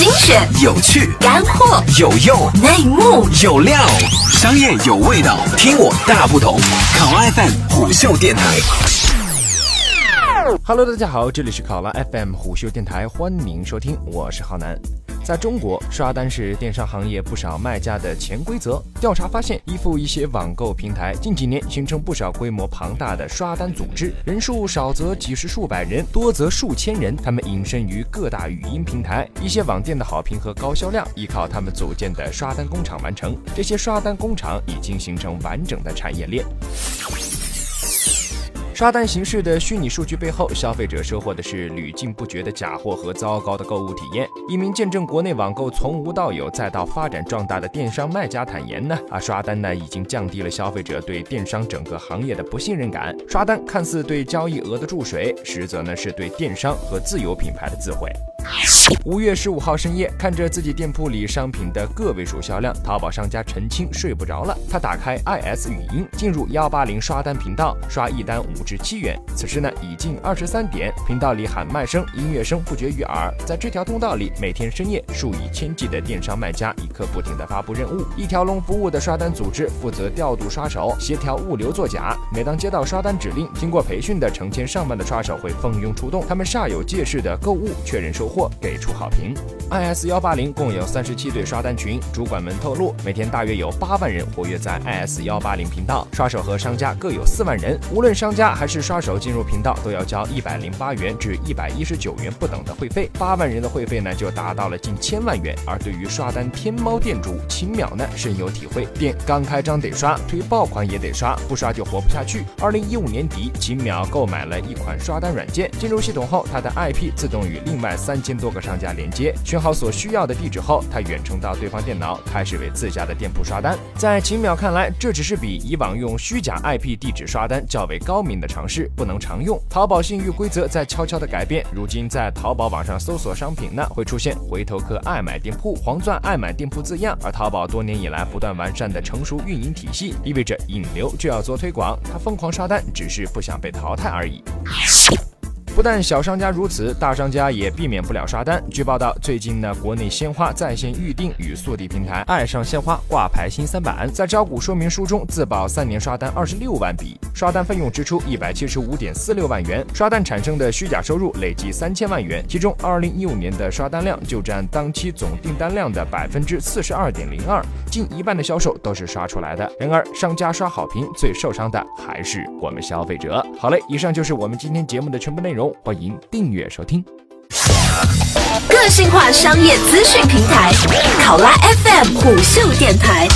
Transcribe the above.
精选、有趣、干货、有用、内幕、有料，商业有味道，听我大不同。考拉 FM 虎嗅电台。Hello，大家好，这里是考拉 FM 虎嗅电台，欢迎收听，我是浩南。在中国，刷单是电商行业不少卖家的潜规则。调查发现，依附一些网购平台，近几年形成不少规模庞大的刷单组织，人数少则几十数百人，多则数千人。他们隐身于各大语音平台，一些网店的好评和高销量，依靠他们组建的刷单工厂完成。这些刷单工厂已经形成完整的产业链。刷单形式的虚拟数据背后，消费者收获的是屡禁不绝的假货和糟糕的购物体验。一名见证国内网购从无到有再到发展壮大的电商卖家坦言呢，啊，刷单呢已经降低了消费者对电商整个行业的不信任感。刷单看似对交易额的注水，实则呢是对电商和自有品牌的自毁。五月十五号深夜，看着自己店铺里商品的个位数销量，淘宝商家陈青睡不着了。他打开 IS 语音，进入幺八零刷单频道，刷一单五至七元。此时呢，已近二十三点，频道里喊卖声、音乐声不绝于耳。在这条通道里，每天深夜，数以千计的电商卖家一刻不停地发布任务。一条龙服务的刷单组织负责调度刷手，协调物流作假。每当接到刷单指令，经过培训的成千上万的刷手会蜂拥出动，他们煞有介事的购物，确认收货，给出好评。IS 幺八零共有三十七对刷单群，主管们透露，每天大约有八万人活跃在 IS 幺八零频道，刷手和商家各有四万人。无论商家还是刷手进入频道，都要交一百零八元至一百一十九元不等的会费，八万人的会费呢就达到了近千万元。而对于刷单天猫店主秦淼呢深有体会，店刚开张得刷，推爆款也得刷，不刷就活不下去。二零一五年底，秦淼购买了一款刷单软件，进入系统后，他的 IP 自动与另外三千多个商家连接，选好所需要的地址后，他远程到对方电脑，开始为自家的店铺刷单。在秦淼看来，这只是比以往用虚假 IP 地址刷单较为高明的尝试，不能常用。淘宝信誉规则在悄悄的改变，如今在淘宝网上搜索商品呢，会出现回头客爱买店铺、黄钻爱买店铺字样。而淘宝多年以来不断完善的成熟运营体系，意味着引流就要做推广，他疯狂刷单只是不想被淘汰而已。不但小商家如此，大商家也避免不了刷单。据报道，最近呢，国内鲜花在线预订与速递平台爱上鲜花挂牌新三板，在招股说明书中自曝三年刷单二十六万笔，刷单费用支出一百七十五点四六万元，刷单产生的虚假收入累计三千万元，其中二零一五年的刷单量就占当期总订单量的百分之四十二点零二，近一半的销售都是刷出来的。然而，商家刷好评最受伤的还是我们消费者。好嘞，以上就是我们今天节目的全部内容。欢迎订阅收听。个性化商业资讯平台，考拉 FM 虎嗅电台。